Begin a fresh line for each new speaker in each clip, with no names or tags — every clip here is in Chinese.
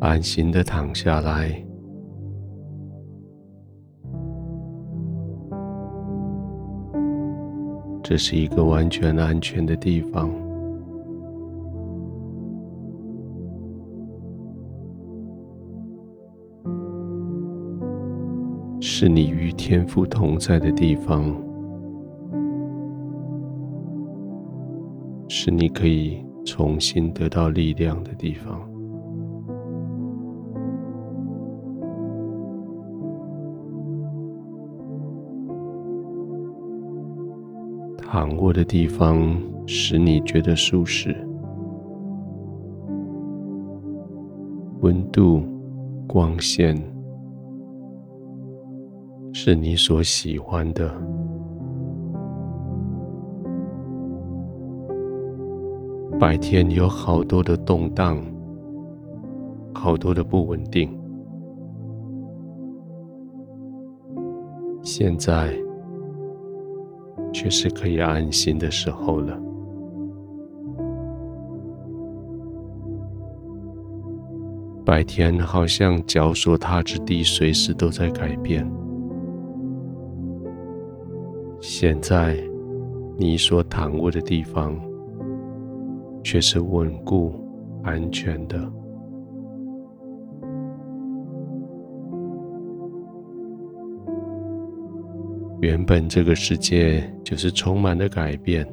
安心的躺下来，这是一个完全安全的地方，是你与天父同在的地方，是你可以重新得到力量的地方。躺卧的地方使你觉得舒适，温度、光线是你所喜欢的。白天有好多的动荡，好多的不稳定，现在。却是可以安心的时候了。白天好像脚所踏之地，随时都在改变。现在你所躺卧的地方，却是稳固、安全的。原本这个世界就是充满了改变，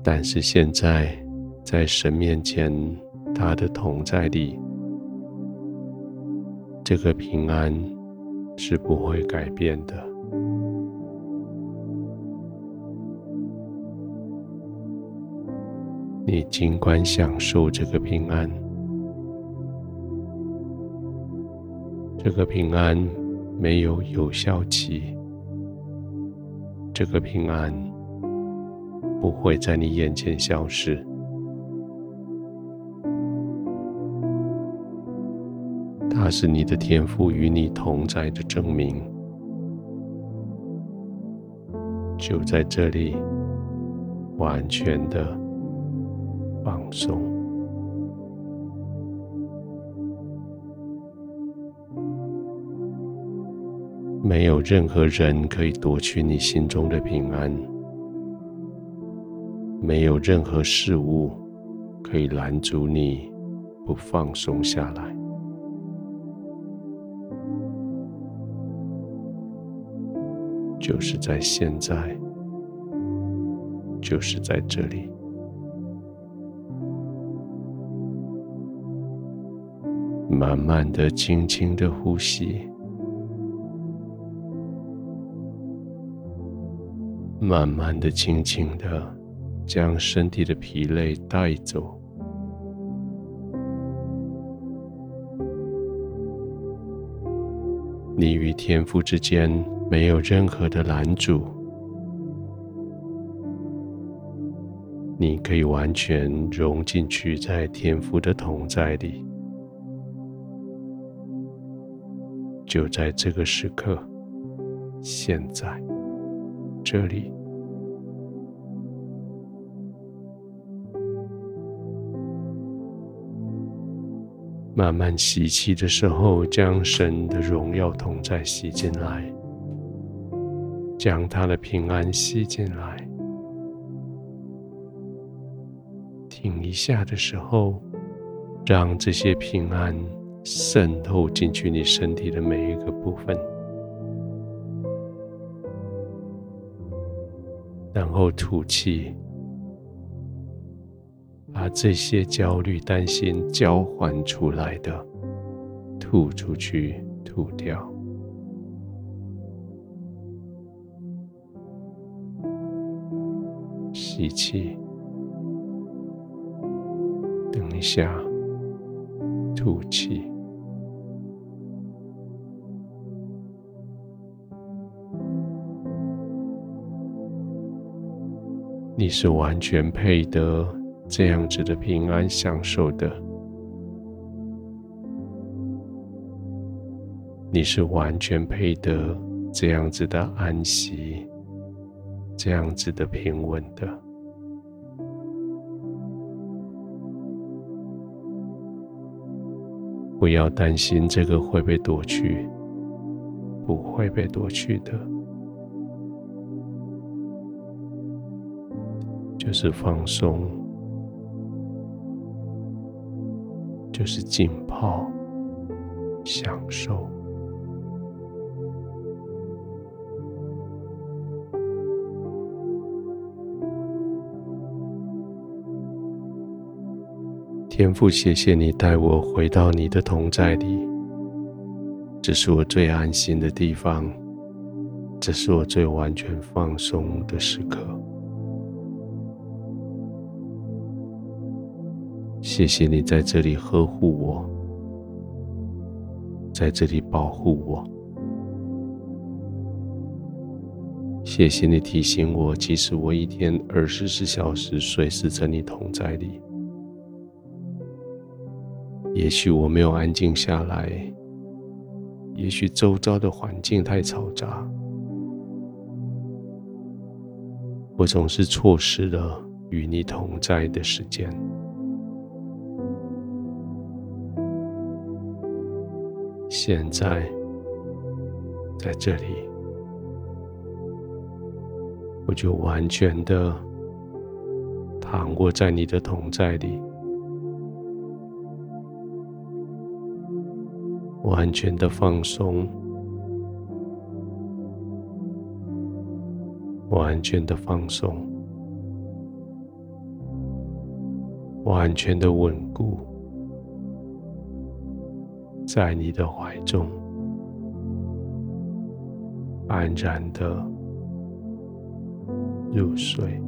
但是现在在神面前，他的同在里，这个平安是不会改变的。你尽管享受这个平安，这个平安。没有有效期，这个平安不会在你眼前消失。它是你的天赋与你同在的证明。就在这里，完全的放松。没有任何人可以夺去你心中的平安，没有任何事物可以拦阻你不放松下来。就是在现在，就是在这里，慢慢的、轻轻的呼吸。慢慢的、轻轻的，将身体的疲累带走。你与天父之间没有任何的拦阻，你可以完全融进去在天父的同在里。就在这个时刻，现在。这里，慢慢吸气的时候，将神的荣耀同在吸进来，将他的平安吸进来。停一下的时候，让这些平安渗透进去你身体的每一个部分。然后吐气，这些焦虑、担心交换出来的吐出去，吐掉。吸气，等一下，吐气。你是完全配得这样子的平安享受的，你是完全配得这样子的安息，这样子的平稳的。不要担心这个会被夺去，不会被夺去的，就是放松，就是浸泡，享受。天父，谢谢你带我回到你的同在里，这是我最安心的地方，这是我最完全放松的时刻。谢谢你在这里呵护我，在这里保护我。谢谢你提醒我，即使我一天二十四小时随时在你同在里。也许我没有安静下来，也许周遭的环境太嘈杂，我总是错失了与你同在的时间。现在，在这里，我就完全的躺卧在你的同在里。完全的放松，完全的放松，完全的稳固，在你的怀中，安然的入睡。